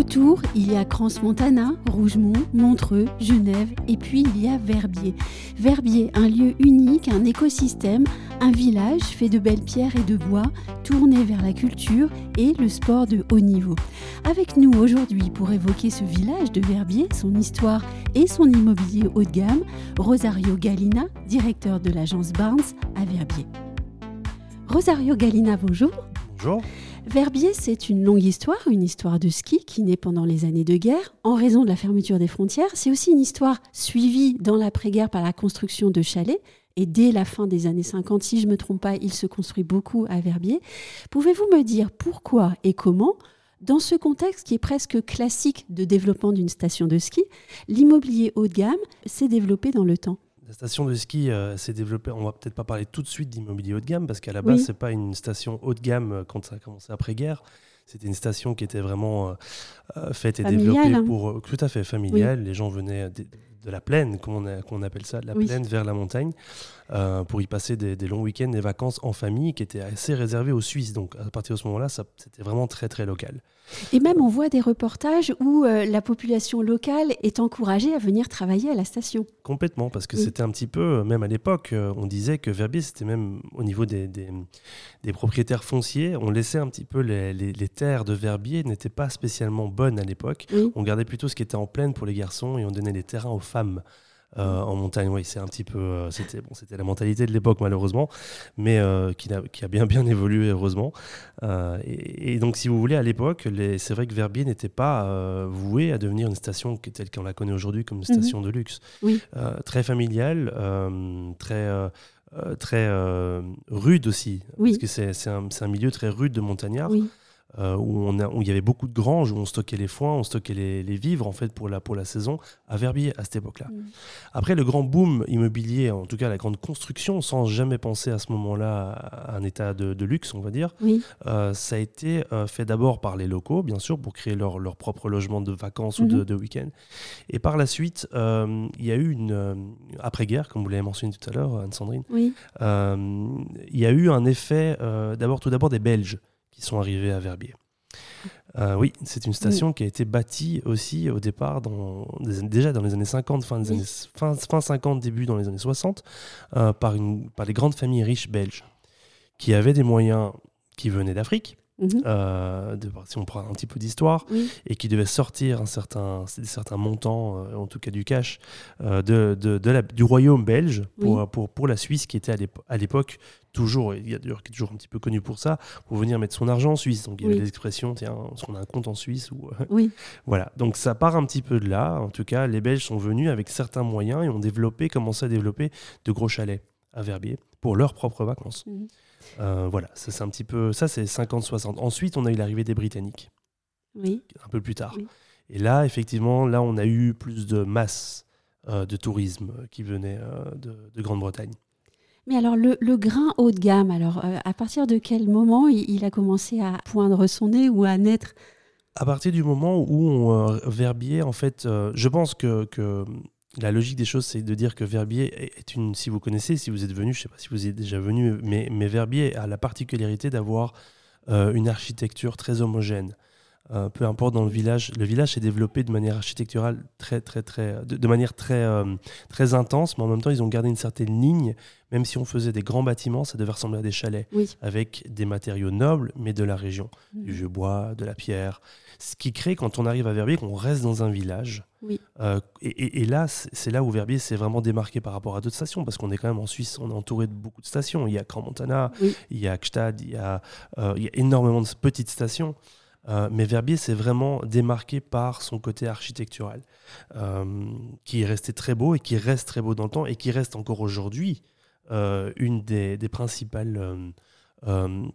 Autour, il y a Crans-Montana, Rougemont, Montreux, Genève et puis il y a Verbier. Verbier, un lieu unique, un écosystème, un village fait de belles pierres et de bois, tourné vers la culture et le sport de haut niveau. Avec nous aujourd'hui pour évoquer ce village de Verbier, son histoire et son immobilier haut de gamme, Rosario Galina, directeur de l'agence Barnes à Verbier. Rosario Galina, bonjour. Bonjour. Verbier, c'est une longue histoire, une histoire de ski qui naît pendant les années de guerre en raison de la fermeture des frontières. C'est aussi une histoire suivie dans l'après-guerre par la construction de chalets. Et dès la fin des années 50, si je ne me trompe pas, il se construit beaucoup à Verbier. Pouvez-vous me dire pourquoi et comment, dans ce contexte qui est presque classique de développement d'une station de ski, l'immobilier haut de gamme s'est développé dans le temps? La station de ski euh, s'est développée. On va peut-être pas parler tout de suite d'immobilier haut de gamme parce qu'à la base, ce c'est pas une station haut de gamme euh, quand ça a commencé après-guerre. C'était une station qui était vraiment euh, faite et développée hein. pour tout à fait familiale. Les gens venaient de, la plaine, comme on, appelle ça, de la plaine vers la montagne, pour y passer des, des longs week-ends, des vacances en famille, qui étaient assez réservées aux Suisses. Donc à partir de ce moment-là, c'était vraiment très très local. Et même on voit des reportages où euh, la population locale est encouragée à venir travailler à la station. Complètement, parce que c'était un petit peu, euh, même à l'époque, euh, on disait que Verbier, c'était même au niveau des, des, propriétaires fonciers, on laissait un petit peu les, les, terres de Verbier n'étaient pas spécialement bonnes à l'époque. On gardait plutôt ce qui était en plaine pour les garçons et on donnait les terrains aux femmes. Euh, en montagne. Oui, c'est un petit peu. Euh, c'était bon, c'était la mentalité de l'époque malheureusement, mais euh, qui, a, qui, a, bien bien évolué heureusement. Et, donc, si vous voulez, à l'époque, c'est vrai que Verbier n'était pas voué à devenir une station telle qu'on la connaît aujourd'hui comme une mhm. station de luxe. Oui. très familiale, très très rude aussi, oui. parce que c'est un, un, milieu très rude de montagnards. Oui. Euh, où, on où il y avait beaucoup de granges, où on stockait les foins, on stockait les, vivres en fait pour la, pour la saison à Verbier à cette époque-là. Mm. Après le grand boom immobilier, en tout cas la grande construction, sans jamais penser à ce moment-là à un état de, luxe, on va dire, euh, ça a été euh, fait d'abord par les locaux, bien sûr, pour créer leur, leur propre logement de vacances ou de, mm-hmm. week-end. Et par la suite, il y a eu une après-guerre, comme vous l'avez mentionné tout à l'heure, Anne-Sandrine. Oui. il y a eu un effet, d'abord tout d'abord des Belges qui sont arrivés à Verbier. Euh, oui, c'est une station qui a été bâtie aussi au départ, dans, déjà dans les années 50, fin, des années, fin, 50, début dans les années 60, euh, par, une, par les grandes familles riches belges, qui avaient des moyens qui venaient d'Afrique, Mhm. Euh, de, si on prend un petit peu d'histoire, et qui devait sortir un certain, certains montants, euh, en tout cas du cash, euh, de, de, la, du royaume belge pour, pour, pour, la Suisse, qui était à l'époque toujours, il y a d'ailleurs qui est toujours un petit peu connu pour ça, pour venir mettre son argent en Suisse. Donc il y avait des expressions, tiens, on a un compte en Suisse. Ou, oui. voilà, donc ça part un petit peu de là. En tout cas, les Belges sont venus avec certains moyens et ont développé, commencé à développer de gros chalets à Verbier pour leurs propres vacances. Mhm. Euh, voilà, ça c'est un petit peu, ça c'est 50-60. Ensuite, on a eu l'arrivée des Britanniques. Oui. Un peu plus tard. Et là, effectivement, là, on a eu plus de masse euh, de tourisme qui venait euh, de, Grande-Bretagne. Mais alors, le, grain haut de gamme, alors, à partir de quel moment il, a commencé à poindre son nez ou à naître? À partir du moment où on, Verbier, en fait, je pense que, que la logique des choses, c'est de dire que Verbier est une. Si vous connaissez, si vous êtes venu, je ne sais pas si vous êtes déjà venu, mais, Verbier a la particularité d'avoir euh, une architecture très homogène. Euh, peu importe dans le village, le village s'est développé de manière architecturale très, très, très, de, manière très, euh, très intense, mais en même temps, ils ont gardé une certaine ligne. Même si on faisait des grands bâtiments, ça devait ressembler à des chalets, avec des matériaux nobles, mais de la région, mmh. du vieux bois, de la pierre. Ce qui crée, quand on arrive à Verbier, qu'on reste dans un village. Euh, et, là, c'est là où Verbier s'est vraiment démarqué par rapport à d'autres stations, parce qu'on est quand même en Suisse, on est entouré de beaucoup de stations. Il y a Grand Montana, il y a Gstad, il il y a énormément de petites stations. Euh, mais Verbier s'est vraiment démarqué par son côté architectural, euh, qui est resté très beau et qui reste très beau dans le temps et qui reste encore aujourd'hui euh, une des, principales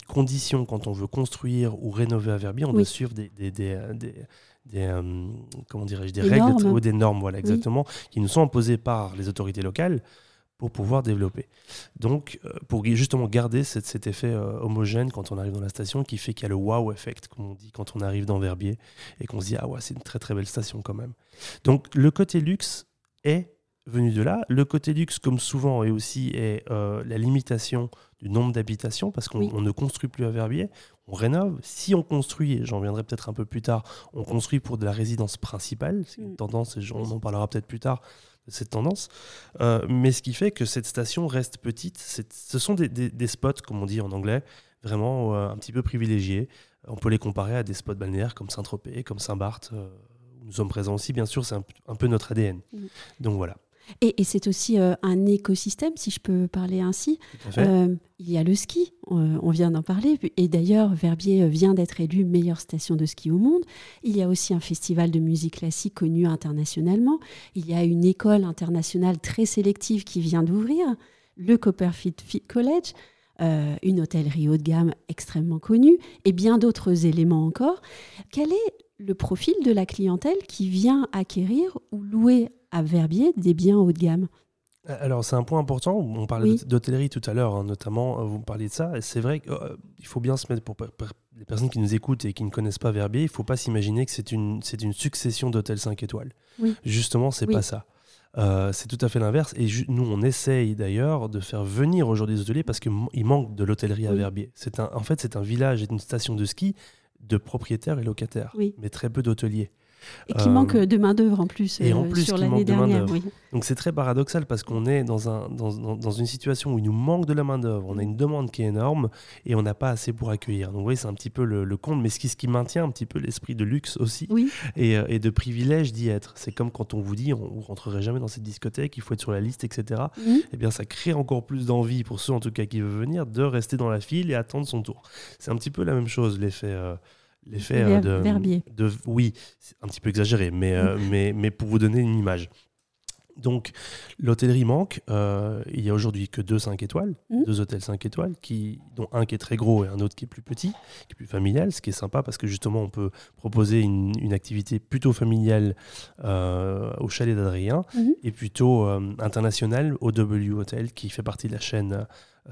conditions quand on veut construire ou rénover à Verbier. On doit suivre des, comment dirais-je, des, règles ou des normes, voilà, exactement, qui nous sont imposées par les autorités locales pour pouvoir développer. Donc, euh, pour justement garder cet, cet effet euh, homogène quand on arrive dans la station, qui fait qu'il y a le wow effect, comme on dit quand on arrive dans Verbier, et qu'on se dit, ah ouais, c'est une très très belle station quand même. Donc, le côté luxe est venu de là. Le côté luxe, comme souvent, est aussi est, euh, la limitation du nombre d'habitations, parce qu'on Oui. ne construit plus à Verbier, on rénove. Si on construit, et j'en reviendrai peut-être un peu plus tard, on construit pour de la résidence principale. C'est une Mm. tendance, et on en parlera peut-être plus tard, cette tendance. Euh, mais ce qui fait que cette station reste petite. Ce sont des, des- des spots, comme on dit en anglais, vraiment euh, un petit peu privilégiés. On peut les comparer à des spots balnéaires comme Saint-Tropez, comme Saint-Barth, euh, où nous sommes présents aussi. Bien sûr, c'est un, peu notre ADN. Mhm. Donc voilà. Et, et c'est aussi euh, un écosystème, si je peux parler ainsi. Euh, il y a le ski, on, on vient d'en parler, et d'ailleurs Verbier euh, vient d'être élu meilleure station de ski au monde. Il y a aussi un festival de musique classique connu internationalement. Il y a une école internationale très sélective qui vient d'ouvrir, le Copperfield Fi- College, euh, une hôtellerie haut de gamme extrêmement connue, et bien d'autres éléments encore. Quel est le profil de la clientèle qui vient acquérir ou louer à Verbier des biens haut de gamme Alors, c'est un point important. On parlait Oui. d'hôtellerie tout à l'heure, hein, notamment. euh, Vous me parliez de ça. Et c'est vrai qu'il faut bien se mettre pour, pour les personnes qui nous écoutent et qui ne connaissent pas Verbier. Il ne faut pas s'imaginer que c'est une, succession d'hôtels 5 étoiles. Oui. Justement, c'est Oui. pas ça. Euh, c'est tout à fait l'inverse. Et nous, on essaye d'ailleurs de faire venir aujourd'hui des hôteliers parce qu'il manque de l'hôtellerie à. Verbier. C'est en fait, c'est un village et une station de ski de propriétaires et locataires, Oui. mais très peu d'hôteliers. Et qui Euh, manque de main-d'œuvre en plus, et en euh, plus, sur l'année de dernière. main-d'œuvre. oui. Donc c'est très paradoxal parce qu'on est dans, un, dans, dans- dans une situation où il nous manque de la main-d'œuvre, on a une demande qui est énorme et on n'a pas assez pour accueillir. Donc oui, c'est un petit peu le, le compte, mais ce qui, ce qui maintient un petit peu l'esprit de luxe aussi Oui, et, euh, et de privilège d'y être. C'est comme quand on vous dit on ne rentrerez jamais dans cette discothèque, il faut être sur la liste, etc. Mhm. Eh bien, ça crée encore plus d'envie pour ceux en tout cas qui veulent venir de rester dans la file et attendre son tour. C'est un petit peu la même chose, l'effet. euh, L'effet euh, Ver- de, Verbier. de- Oui, c'est un petit peu exagéré, mais, euh, mais, mais pour vous donner une image. Donc, l'hôtellerie manque. Euh, il y a aujourd'hui que deux 5 étoiles, Mhm. deux hôtels 5 étoiles, qui, dont un qui est très gros et un autre qui est plus petit, qui est plus familial, ce qui est sympa parce que justement, on peut proposer une, une activité plutôt familiale euh, au chalet d'Adrien Mhm. et plutôt euh, internationale au W Hotel, qui fait partie de la chaîne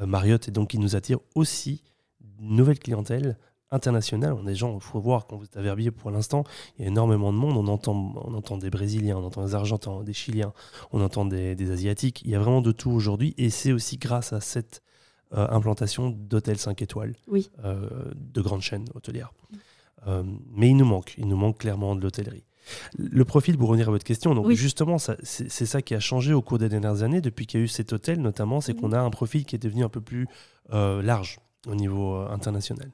Marriott et donc qui nous attire aussi une nouvelle clientèle internationale. On est des gens, il faut voir, quand vous êtes à Verbier pour l'instant, il y a énormément de monde. On entend, on entend des Brésiliens, on entend des Argentins, des Chiliens, on entend des, des Asiatiques. Il y a vraiment de tout aujourd'hui. Et c'est aussi grâce à cette euh, implantation d'hôtels 5 étoiles, Oui. euh, de grandes chaînes hôtelières. Euh, mais il nous manque, il nous manque clairement de l'hôtellerie. Le profil, pour revenir à votre question, donc Oui. justement, c'est ça qui a changé au cours des dernières années, depuis qu'il y a eu cet hôtel notamment, c'est qu'on a un profil qui est devenu un peu plus large au niveau international.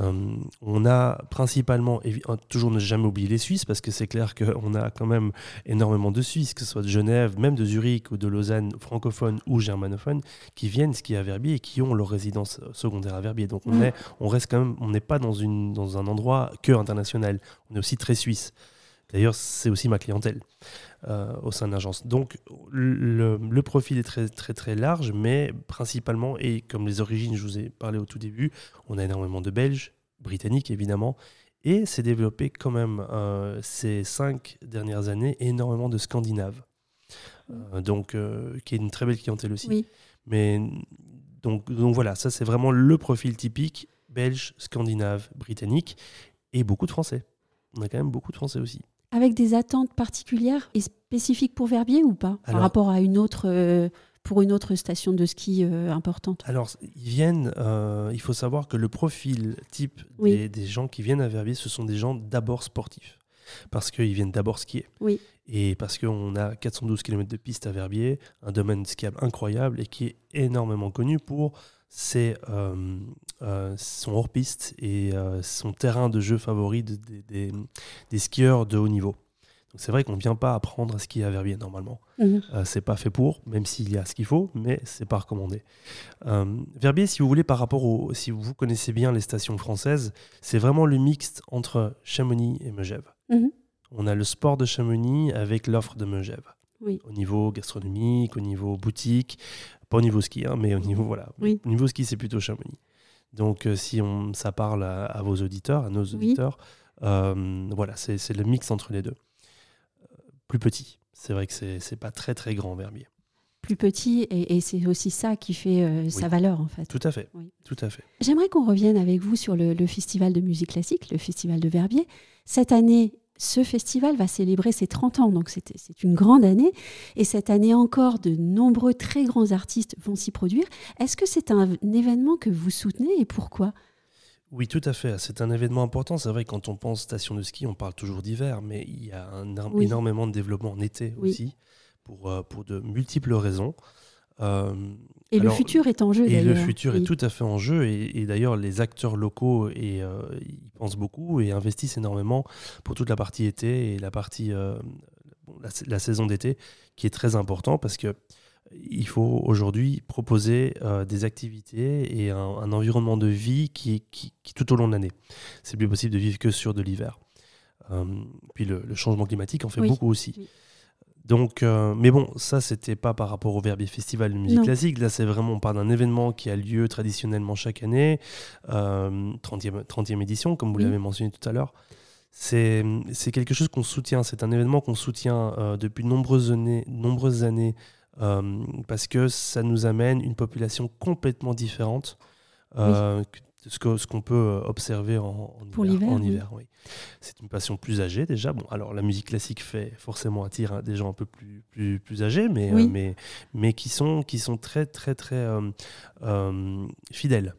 Euh, on a principalement, euh, toujours ne jamais oublier les Suisses, parce que c'est clair qu'on a quand même énormément de Suisses, que ce soit de Genève, même de Zurich ou de Lausanne, francophones ou germanophones, qui viennent skier à Verbier et qui ont leur résidence secondaire à Verbier. Donc on, Mhm. est, on reste quand même, on n'est pas dans, une, dans un endroit que international, on est aussi très suisse. D'ailleurs, c'est aussi ma clientèle euh, au sein de l'agence. Donc, le, le profil est très, très, très large, mais principalement, et comme les origines, je vous ai parlé au tout début, on a énormément de Belges, Britanniques évidemment, et c'est développé quand même euh, ces cinq dernières années énormément de Scandinaves. Euh, donc, qui est une très belle clientèle aussi. Oui. Mais donc, donc voilà, ça c'est vraiment le profil typique belge, scandinave, britannique, et beaucoup de Français. On a quand même beaucoup de Français aussi. Avec des attentes particulières et spécifiques pour Verbier ou pas Par rapport à une autre, euh, pour une autre station de ski euh, importante? Alors, ils viennent, euh, il faut savoir que le profil type Oui. des, des gens qui viennent à Verbier, ce sont des gens d'abord sportifs. Parce qu'ils viennent d'abord skier. Oui. Et parce qu'on a 412 km de piste à Verbier, un domaine skiable incroyable et qui est énormément connu pour ses, euh, euh, son hors-piste et euh, son terrain de jeu favori de- des- skieurs de haut niveau. Donc c'est vrai qu'on ne vient pas apprendre à skier à Verbier normalement. Mhm. Euh, c'est pas fait pour, même s'il y a ce qu'il faut, mais c'est pas recommandé. Euh, Verbier, si vous voulez, par rapport au, si vous connaissez bien les stations françaises, c'est vraiment le mixte entre Chamonix et Megève. Mhm. On a le sport de Chamonix avec l'offre de Megève. Oui. Au niveau gastronomique, au niveau boutique, pas au niveau ski, hein, mais au niveau voilà. Oui. Au niveau ski, c'est plutôt Chamonix. Donc, euh, si on, ça parle à, à vos auditeurs, à nos Oui. auditeurs, euh, voilà, c'est le mix entre les deux. Euh, plus petit. C'est vrai que c'est pas très très grand Verbier. plus petit et, c'est aussi ça qui fait sa valeur en fait. Tout à fait. Tout à fait. J'aimerais qu'on revienne avec vous sur le, le, festival de musique classique, le festival de Verbier. Cette année, ce festival va célébrer ses 30 ans, donc c'est une grande année. Et cette année encore, de nombreux très grands artistes vont s'y produire. Est-ce que c'est un événement que vous soutenez et pourquoi? Oui, tout à fait. C'est un événement important. C'est vrai, quand on pense station de ski, on parle toujours d'hiver, mais il y a un, énormément de développement en été aussi, pour, euh, pour de multiples raisons. Euh, et le futur est en jeu. Et le futur est tout à fait en jeu. Et, d'ailleurs, les acteurs locaux et, euh, y pensent beaucoup et investissent énormément pour toute la partie été et la partie la, saison d'été, qui est très important parce que il faut aujourd'hui proposer euh, des activités et un, environnement de vie qui, qui, qui tout au long de l'année. C'est plus possible de vivre que sur de l'hiver. Euh, puis le, changement climatique en fait beaucoup aussi. Donc, euh, mais bon, ça, c'était pas par rapport au Verbier Festival de musique classique. Là, c'est vraiment, on parle d'un événement qui a lieu traditionnellement chaque année, 30e, 30e édition, comme vous l'avez mentionné tout à l'heure. C'est quelque chose qu'on soutient, c'est un événement qu'on soutient depuis de nombreuses années, nombreuses années euh, parce que ça nous amène une population complètement différente euh, ce qu'on ce qu'on peut euh, observer en, en hiver. oui. C'est une passion plus âgée déjà. Bon, alors la musique classique fait forcément attire hein, des gens un peu plus, plus, plus âgés, mais, mais, mais qui, sont, qui sont très très très fidèles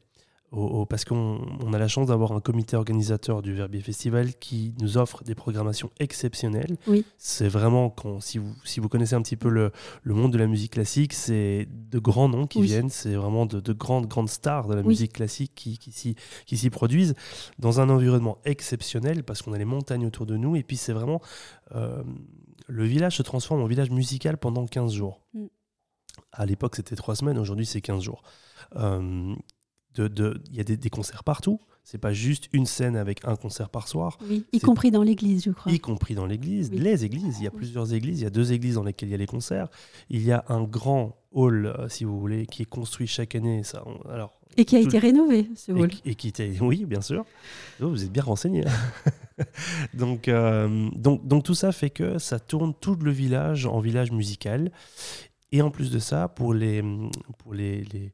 parce qu'on a la chance d'avoir un comité organisateur du Verbier Festival qui nous offre des programmations exceptionnelles. C'est vraiment, quand, si, vous, si vous connaissez un petit peu le, le monde de la musique classique, c'est de grands noms qui viennent, c'est vraiment de, de, grandes, grandes stars de la musique classique qui, qui s'y produisent dans un environnement exceptionnel parce qu'on a les montagnes autour de nous et puis c'est vraiment... Euh, le village se transforme en village musical pendant 15 jours. Mm. À l'époque, c'était 3 semaines, aujourd'hui, c'est 15 jours. Euh, il y a des, concerts partout. C'est pas juste une scène avec un concert par soir. Oui, y compris dans l'église, je crois. Y compris dans l'église, les églises. Il y a plusieurs églises. Il y a deux églises dans lesquelles il y a les concerts. Il y a un grand hall, euh, si vous voulez, qui est construit chaque année. Ça, alors, et qui a été rénové, ce hall. Et, qui était, oui, bien sûr. Vous êtes bien renseigné. donc, euh, donc, donc tout ça fait que ça tourne tout le village en village musical. Et en plus de ça, pour les, pour les, les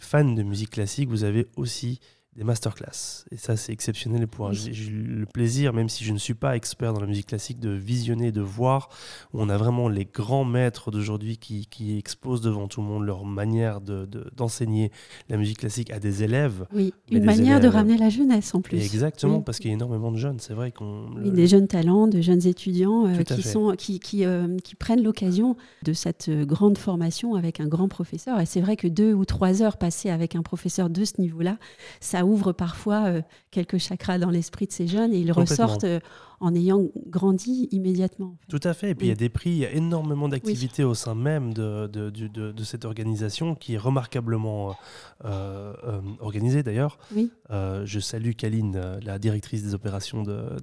fans de musique classique, vous avez aussi des masterclass. Et ça, c'est exceptionnel. J'ai eu le plaisir, même si je ne suis pas expert dans la musique classique, de visionner, de voir. Où on a vraiment les grands maîtres d'aujourd'hui qui, qui, exposent devant tout le monde leur manière d'enseigner de, la musique classique à des élèves. Oui, une manière de ramener la jeunesse en plus. exactement, parce qu'il y a énormément de jeunes. C'est vrai qu'on. des jeunes talents, de jeunes étudiants euh, qui, sont, qui, qui, euh, qui prennent l'occasion de cette euh, grande formation avec un grand professeur. Et c'est vrai que deux ou trois heures passées avec un professeur de ce niveau-là, ça ouvre parfois euh, quelques chakras dans l'esprit de ces jeunes et ils ressortent euh, en ayant grandi immédiatement. Tout à fait. Et puis il y a des prix, il y a énormément d'activités au sein même de, de, de, cette organisation qui est remarquablement euh, organisée d'ailleurs. je salue Kaline, la directrice des opérations de,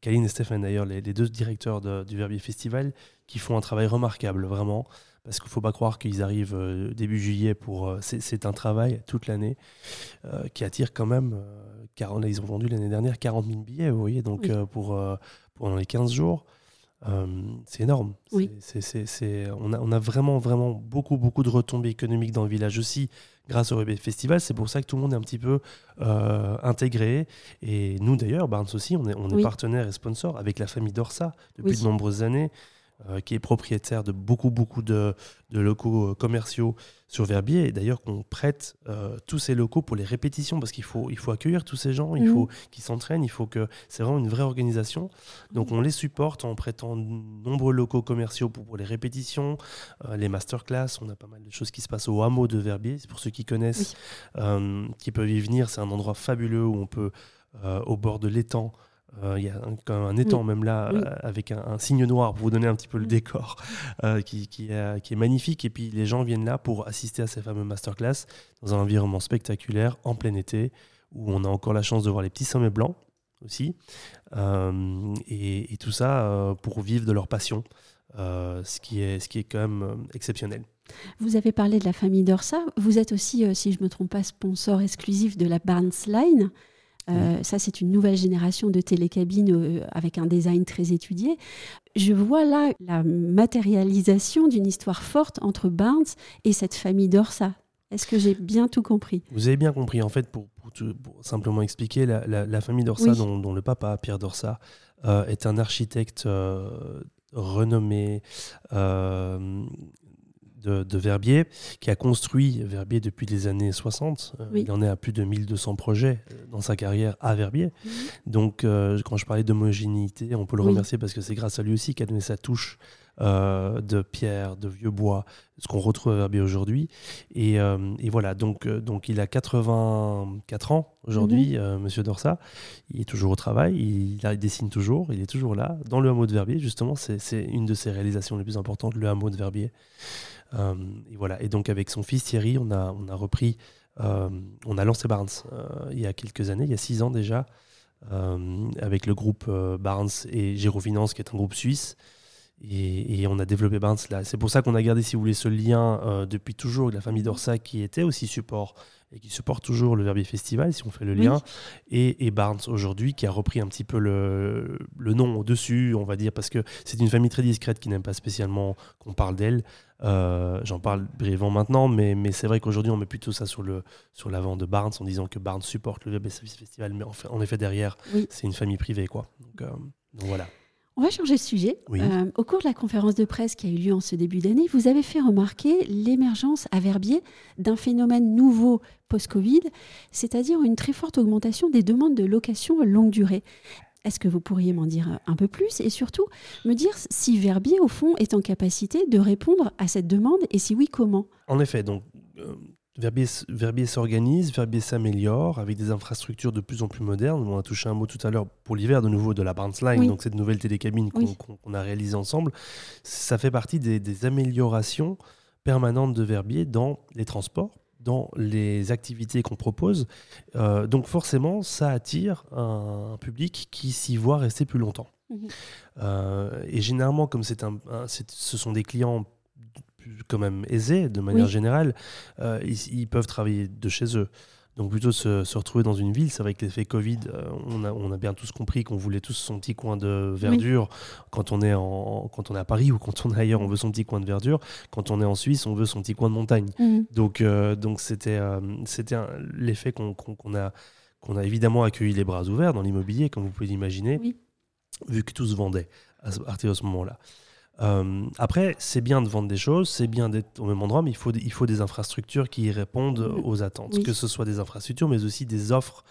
Kaline et Stéphane d'ailleurs, les, les, deux directeurs du Verbier Festival, qui font un travail remarquable, vraiment parce qu'il ne faut pas croire qu'ils arrivent euh, début juillet pour. Euh, c'est un travail toute l'année euh, qui attire quand même. car ils ont vendu l'année dernière 40 000 billets, vous voyez, donc pour, pendant les 15 jours. c'est énorme. Oui. on, a, on, a, vraiment, vraiment beaucoup, beaucoup de retombées économiques dans le village aussi, grâce au Rebé Festival. C'est pour ça que tout le monde est un petit peu intégré. Et nous, d'ailleurs, Barnes aussi, on est, on est partenaire et sponsor avec la famille Dorsa depuis de nombreuses années. Euh, qui est propriétaire de beaucoup, beaucoup de, locaux euh, commerciaux sur Verbier. Et d'ailleurs, qu'on prête euh, tous ces locaux pour les répétitions, parce qu'il faut, il faut accueillir tous ces gens, il mhm. faut qu'ils s'entraînent, il faut que. C'est vraiment une vraie organisation. Donc, on les supporte en prêtant de nombreux locaux commerciaux pour, les répétitions, les masterclass. On a pas mal de choses qui se passent au hameau de Verbier. Pour ceux qui connaissent, qui peuvent y venir. C'est un endroit fabuleux où on peut, au bord de l'étang, euh, il y a un, un étang même là, euh, avec un, signe noir pour vous donner un petit peu le décor, euh, qui, qui, est, qui, est, magnifique. Et puis les gens viennent là pour assister à ces fameux masterclass dans un environnement spectaculaire, en plein été, où on a encore la chance de voir les petits sommets blancs aussi. Et, et, tout ça pour vivre de leur passion, ce, qui est, ce qui est quand même exceptionnel. Vous avez parlé de la famille Dorsa. Vous êtes aussi, si je ne me trompe pas, sponsor exclusif de la Barnes Line. Euh, ça, c'est une nouvelle génération de télécabines euh, avec un design très étudié. Je vois là la matérialisation d'une histoire forte entre Barnes et cette famille d'Orsa. Est-ce que j'ai bien tout compris? Vous avez bien compris. En fait, pour, simplement expliquer, la, famille d'Orsa, dont, le papa, Pierre d'Orsa, euh, est un architecte renommé, de, Verbier, qui a construit Verbier depuis les années 60. Euh, il en est à plus de 1200 projets euh, dans sa carrière à Verbier. Mhm. Donc, euh, quand je parlais d'homogénéité, on peut le remercier parce que c'est grâce à lui aussi qu'a donné sa touche de pierre, de vieux bois, ce qu'on retrouve à Verbier aujourd'hui. Et, voilà, donc, donc il a 84 ans aujourd'hui, mhm. Monsieur Dorsa. Il est toujours au travail, il, il, dessine toujours, il est toujours là, dans le hameau de Verbier. Justement, c'est une de ses réalisations les plus importantes, le hameau de Verbier. Euh, et voilà. Et donc avec son fils Thierry, on a, on a repris, euh, on a lancé Barnes euh, il y a quelques années, il y a six ans déjà, avec le groupe Barnes et Gérofinance, qui est un groupe suisse. Et, on a développé Barnes là. C'est pour ça qu'on a gardé, si vous voulez, ce lien depuis toujours avec la famille Dorsa qui était aussi support et qui supporte toujours le Verbier Festival, si on fait le lien, et, Barnes aujourd'hui, qui a repris un petit peu le, le nom au-dessus, on va dire, parce que c'est une famille très discrète qui n'aime pas spécialement qu'on parle d'elle. Euh, j'en parle brièvement maintenant, mais, mais c'est vrai qu'aujourd'hui, on met plutôt ça sur, le, sur l'avant de Barnes en disant que Barnes supporte le Verbier Festival, mais en, fait, en effet, derrière, c'est une famille privée. Quoi. Donc, euh, donc voilà. On va changer de sujet. Euh, au cours de la conférence de presse qui a eu lieu en ce début d'année, vous avez fait remarquer l'émergence à Verbier d'un phénomène nouveau post-Covid, c'est-à-dire une très forte augmentation des demandes de location longue durée. Est-ce que vous pourriez m'en dire un peu plus et surtout me dire si Verbier, au fond, est en capacité de répondre à cette demande et si oui, comment? En effet, donc euh, Verbier, s'organise, Verbier s'améliore avec des infrastructures de plus en plus modernes. On a touché un mot tout à l'heure pour l'hiver de nouveau de la Barnes Line, donc cette nouvelle télécabine qu'on a réalisée ensemble. Ça fait partie des, améliorations permanentes de Verbier dans les transports, dans les activités qu'on propose. Euh, donc forcément, ça attire un, public qui s'y voit rester plus longtemps. Mhm. Euh, et généralement, comme c'est un, ce sont des clients quand même aisés de manière générale, euh, ils, peuvent travailler de chez eux. Donc plutôt se, se retrouver dans une ville, c'est vrai que l'effet Covid, euh, on, a, on, a, bien tous compris qu'on voulait tous son petit coin de verdure quand, on est en, quand on est à Paris ou quand on est ailleurs, on veut son petit coin de verdure. Quand on est en Suisse, on veut son petit coin de montagne. Mhm. Donc euh, donc c'était c'était l'effet qu'on a, qu'on a évidemment accueilli les bras ouverts dans l'immobilier, comme vous pouvez l'imaginer, vu que tout se vendait à partir de ce moment-là. Euh, après, c'est bien de vendre des choses, c'est bien d'être au même endroit, mais il faut, il faut des infrastructures qui répondent aux attentes. Que ce soit des infrastructures, mais aussi des offres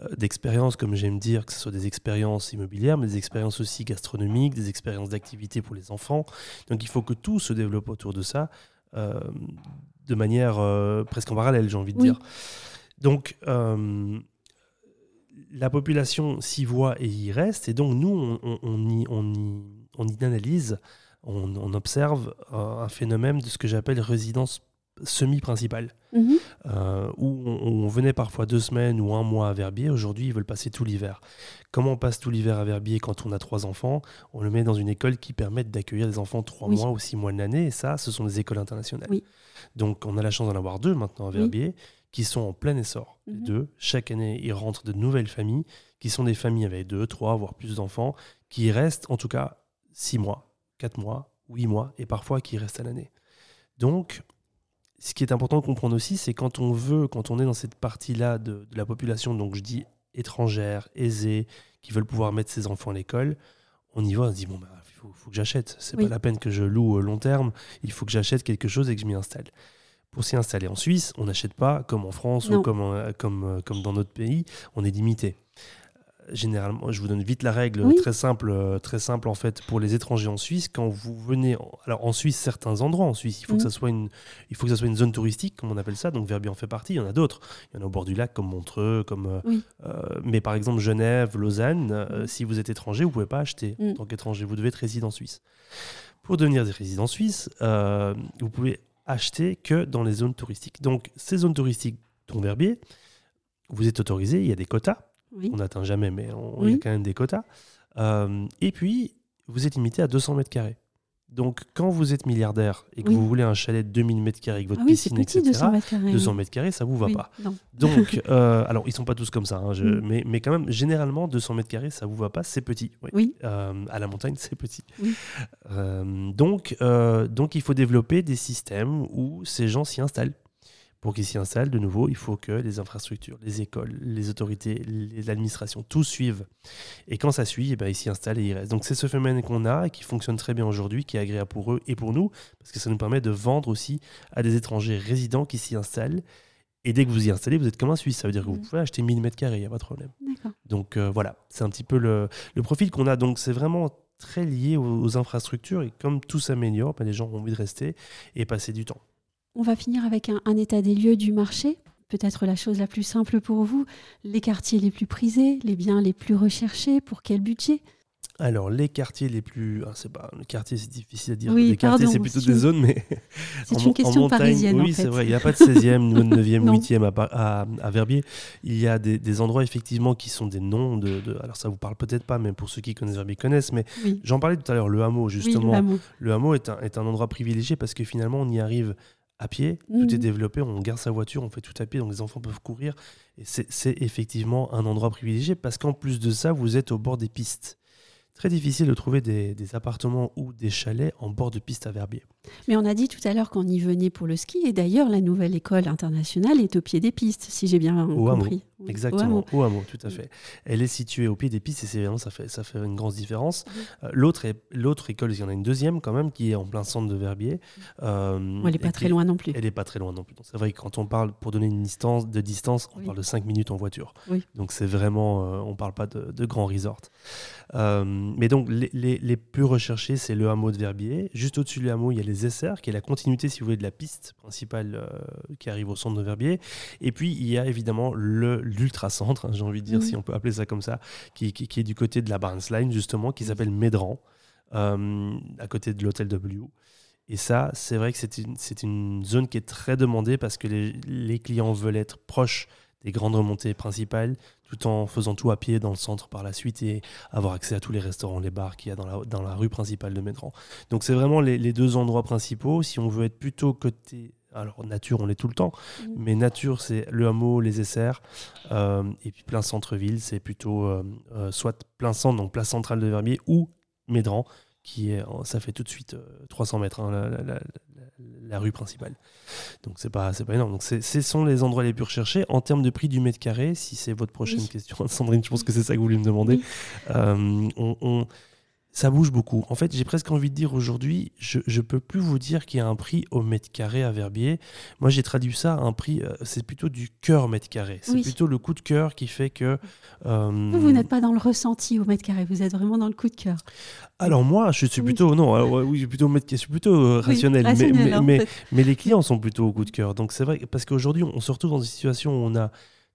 euh, d'expériences, comme j'aime dire, que ce soit des expériences immobilières, mais des expériences aussi gastronomiques, des expériences d'activité pour les enfants. Donc il faut que tout se développe autour de ça, euh, de manière presque en parallèle, j'ai envie de dire. Donc la population s'y voit et y reste, et donc nous, on, on, y, on, y, on y analyse on, observe un phénomène de ce que j'appelle résidence semi-principale, mhm. euh, où on, venait parfois deux semaines ou un mois à Verbier. Aujourd'hui, ils veulent passer tout l'hiver. Comment on passe tout l'hiver à Verbier quand on a trois enfants? On le met dans une école qui permet d'accueillir des enfants trois mois ou six mois de l'année. Et ça, ce sont des écoles internationales. Donc, on a la chance d'en avoir deux maintenant à Verbier, qui sont en plein essor. Les mhm. deux, chaque année, ils rentrent de nouvelles familles, qui sont des familles avec deux, trois, voire plus d'enfants, qui restent en tout cas six mois 4 mois, 8 mois, et parfois qui restent à l'année. Donc, ce qui est important de comprendre aussi, c'est quand on veut, quand on est dans cette partie-là de, la population, donc je dis étrangère, aisée, qui veulent pouvoir mettre ses enfants à l'école, on y va, on se dit, bon, bah, il faut, que j'achète. C'est pas la peine que je loue long terme, il faut que j'achète quelque chose et que je m'y installe. Pour s'y installer en Suisse, on n'achète pas comme en France ou comme, comme, comme dans notre pays, on est limité généralement, je vous donne vite la règle très simple, euh, très simple en fait pour les étrangers en Suisse. Quand vous venez, alors en Suisse, certains endroits en Suisse, il faut que ça soit une, il faut que ça soit une zone touristique, comme on appelle ça. Donc Verbier en fait partie. Il y en a d'autres. Il y en a au bord du lac, comme Montreux, comme. Euh, euh, mais par exemple Genève, Lausanne, si vous êtes étranger, vous pouvez pas acheter en tant qu'étranger. Vous devez être résident suisse. Pour devenir résident suisse, vous pouvez acheter que dans les zones touristiques. Donc ces zones touristiques, dont Verbier, vous êtes autorisé. Il y a des quotas on n'atteint jamais, mais il y a quand même des quotas. Euh, et puis, vous êtes limité à 200 mètres carrés. Donc, quand vous êtes milliardaire et que Oui. vous voulez un chalet de 2000 mètres carrés avec votre Ah oui, piscine, petit, etc., 200 mètres carrés. 200 mètres carrés, ça vous va Oui, pas. non. Donc, euh, alors, ils sont pas tous comme ça, hein, je- Mm. mais, mais quand même, généralement, 200 mètres carrés, ça vous va pas, c'est petit. oui. Oui. Euh, à la montagne, c'est petit. Euh, donc, donc, il faut développer des systèmes où ces gens s'y installent. Pour qu'ils s'y installent, de nouveau, il faut que les infrastructures, les écoles, les autorités, l'administration, tout suivent. Et quand ça suit, eh ben, ils s'y installent et ils restent. Donc c'est ce phénomène qu'on a et qui fonctionne très bien aujourd'hui, qui est agréable pour eux et pour nous, parce que ça nous permet de vendre aussi à des étrangers résidents qui s'y installent. Et dès que vous y installez, vous êtes comme un Suisse. Ça veut dire que vous Mhm. pouvez acheter 1000 mètres carrés, il n'y a pas de problème. Donc euh, voilà, c'est un petit peu le, le profil qu'on a. Donc c'est vraiment très lié aux, aux infrastructures et comme tout s'améliore, ben, les gens ont envie de rester et passer du temps. On va finir avec un, un état des lieux du marché. Peut-être la chose la plus simple pour vous, les quartiers les plus prisés, les biens les plus recherchés, pour quel budget? Alors les quartiers les plus, ah, c'est pas le quartier, c'est difficile à dire. Oui, les quartiers, c'est plutôt des zones, mais C'est en une en question montagne, parisienne Oui, en fait. c'est vrai. Il n'y a pas de 16e, 9e, Non. 8e à, à, à Verbier. Il y a des, des endroits effectivement qui sont des noms de. de- alors ça vous parle peut-être pas, mais pour ceux qui connaissent Verbier connaissent. Mais Oui, j'en parlais tout à l'heure. Le hameau, oui justement. le hameau. Le hameau est un, est un endroit privilégié parce que finalement, on y arrive à pied, Mhm. tout est développé, on garde sa voiture, on fait tout à pied, donc les enfants peuvent courir. Et c'est c'est effectivement un endroit privilégié parce qu'en plus de ça, vous êtes au bord des pistes. Très difficile de trouver des, des appartements ou des chalets en bord de piste à Verbier. Mais on a dit tout à l'heure qu'on y venait pour le ski, et d'ailleurs, la nouvelle école internationale est au pied des pistes, si j'ai bien Au hameau. compris. Au Exactement, hameau. au hameau, tout à fait. Elle est située au pied des pistes et c'est vraiment, ça fait, ça fait une grosse différence. Oui. Euh, L'autre est- l'autre école, il y en a une deuxième quand même, qui est en plein centre de Verbier. Euh, elle n'est pas très loin non plus. Elle n'est pas très loin non plus. Donc, C'est vrai que quand on parle, pour donner une distance, de distance, on Oui. parle de 5 minutes en voiture. Oui. Donc c'est vraiment, euh, on parle pas de, de grands resorts. Euh, mais donc les, les- les plus recherchés, c'est le hameau de Verbier. Juste au-dessus du hameau, il y a les SR, qui est la continuité, si vous voulez, de la piste principale euh, qui arrive au centre de Verbier. Et puis il y a évidemment le l'ultra-centre, hein, j'ai envie de dire, Mhm. si on peut appeler ça comme ça, qui, qui- qui est du côté de la Barnesline, justement, qui Oui. s'appelle Médran, euh, à côté de l'hôtel W. Et ça, c'est vrai que c'est une, une zone qui est très demandée parce que les, les clients veulent être proches des grandes remontées principales, tout en faisant tout à pied dans le centre par la suite et avoir accès à tous les restaurants, les bars qu'il y a dans la, dans la rue principale de Médran. Donc c'est vraiment les, les deux endroits principaux. Si on veut être plutôt côté... Alors nature, on l'est tout le temps, Mhm. mais nature, c'est le hameau, les SR, euh, et puis plein centre-ville, c'est plutôt euh, euh, soit plein centre, donc place centrale de Verbier, ou Médran, qui est, ça fait tout de suite euh, 300 mètres, hein, la, la- la- la- la rue principale. Donc c'est pas, c'est pas énorme. Donc ce sont les endroits les plus recherchés en termes de prix du mètre carré. Si c'est votre prochaine Oui. question, Sandrine, je pense que c'est ça que vous voulez me demander. Oui. Euh, on- on- ça bouge beaucoup. En fait, j'ai presque envie de dire aujourd'hui, je ne peux plus vous dire qu'il y a un prix au mètre carré à Verbier. Moi, j'ai traduit ça à un prix, euh, c'est plutôt du cœur mètre carré. C'est Oui. plutôt le coup de cœur qui fait que. euh, Vous, vous n'êtes pas dans le ressenti au mètre carré, vous êtes vraiment dans le coup de cœur. alors moi, je suis Oui. plutôt non, alors, ouais, oui, je suis plutôt mètre- je suis plutôt euh, Oui, rationnel, mais- rationnel, mais, en mais- fait. mais les clients sont plutôt au coup de cœur. Donc c'est vrai parce qu'aujourd'hui, on se retrouve dans une situation où on a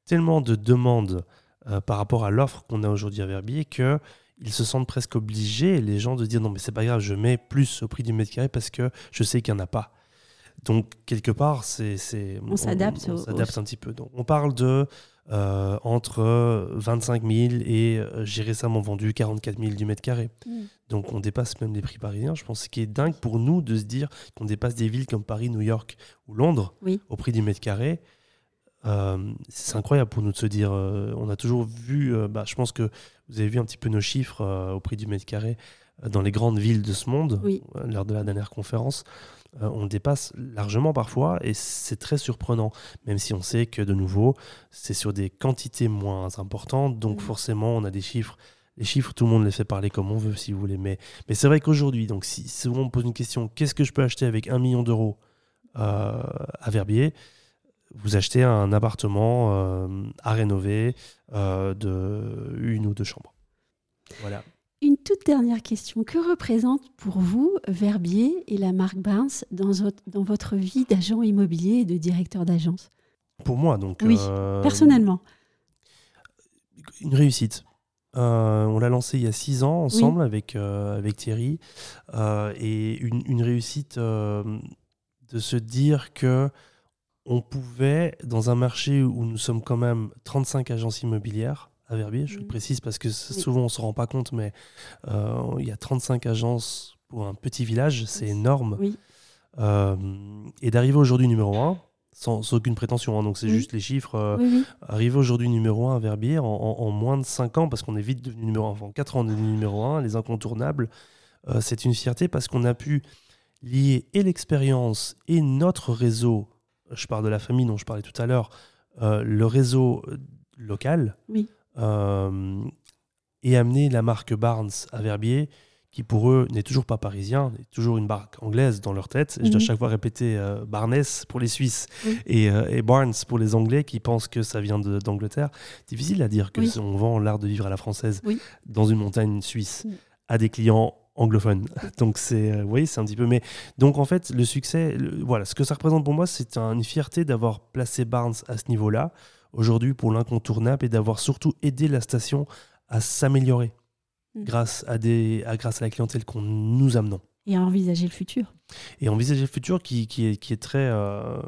tellement de demandes euh, par rapport à l'offre qu'on a aujourd'hui à Verbier que ils se sentent presque obligés, les gens, de dire non mais c'est pas grave, je mets plus au prix du mètre carré parce que je sais qu'il n'y en a pas. Donc quelque part, c'est c'est- On s'adapte on, s'adapte un petit peu. Donc on parle de euh, entre 25 000 et euh, j'ai récemment vendu 44 000 du mètre carré. Mhm. Donc on dépasse même les prix parisiens. Je pense ce qui est dingue pour nous de se dire qu'on dépasse des villes comme Paris, New York ou Londres Oui. au prix du mètre carré. Euh, c'est incroyable pour nous de se dire. euh, on a toujours vu, euh, bah, je pense que vous avez vu un petit peu nos chiffres au prix du mètre carré dans les grandes villes de ce monde Oui. lors de la dernière conférence. On dépasse largement parfois et c'est très surprenant, même si on sait que de nouveau, c'est sur des quantités moins importantes, donc Mhm. forcément on a des chiffres. Les chiffres, tout le monde les fait parler comme on veut, si vous voulez. Mais, mais c'est vrai qu'aujourd'hui, donc si souvent on me pose une question, qu'est-ce que je peux acheter avec un million d'euros à Verbier? Vous achetez un appartement euh, à rénover euh, de une ou deux chambres. Voilà. Une toute dernière question. Que représente pour vous Verbier et la marque Barnes dans, votre- dans votre vie d'agent immobilier et de directeur d'agence? Pour moi, donc. Oui, euh, Personnellement une réussite. Euh, on l'a lancé il y a six ans ensemble avec, euh, avec Thierry. Et une, une réussite de se dire que on pouvait, dans un marché où nous sommes quand même 35 agences immobilières à Verbier, je le Oui. précise parce que souvent on ne se rend pas compte, mais euh, il y a 35 agences pour un petit village, c'est énorme. Oui. Euh, et d'arriver aujourd'hui numéro 1, sans, sans aucune prétention, hein, donc c'est Oui. juste les chiffres, euh, Oui, arriver aujourd'hui numéro 1 à Verbier en, en- en moins de 5 ans, parce qu'on est vite devenu numéro 1, enfin en 4 ans on est devenu numéro 1, les incontournables, c'est une fierté parce qu'on a pu lier et l'expérience et notre réseau, je parle de la famille dont je parlais tout à l'heure, euh, le réseau euh, local, Oui. euh, et amener la marque Barnes à Verbier, qui pour eux n'est toujours pas parisien, est toujours une marque anglaise dans leur tête. Je dois Mhm. chaque fois répéter euh, Barnes pour les Suisses Oui. et, et Barnes pour les Anglais qui pensent que ça vient d'Angleterre. Difficile à dire que Oui. si on vend l'art de vivre à la française dans une montagne suisse à des clients anglophones. Donc c'est, euh, vous voyez, c'est un petit peu. Mais donc en fait, le succès, le- voilà, ce que ça représente pour moi, c'est un- une fierté d'avoir placé Barnes à ce niveau-là aujourd'hui pour l'incontournable et d'avoir surtout aidé la station à s'améliorer Mm. grâce à des, à, grâce à la clientèle qu'on nous amenons Et à envisager le futur. et envisager le futur qui, qui, est, qui est très. euh,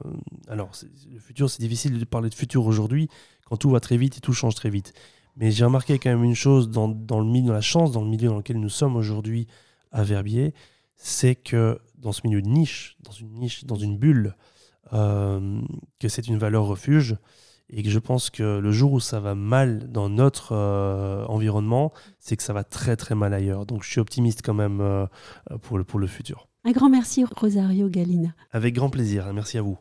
alors, le futur, c'est difficile de parler de futur aujourd'hui quand tout va très vite et tout change très vite. Mais j'ai remarqué quand même une chose dans, dans, le, dans la chance, dans le milieu dans lequel nous sommes aujourd'hui à Verbier, c'est que dans ce milieu de niche, dans une niche, dans une bulle, euh, que c'est une valeur refuge et que je pense que le jour où ça va mal dans notre euh, environnement, c'est que ça va très très mal ailleurs. Donc je suis optimiste quand même euh, pour, le, pour le futur. Un grand merci Rosario Galina. Avec grand plaisir, merci à vous.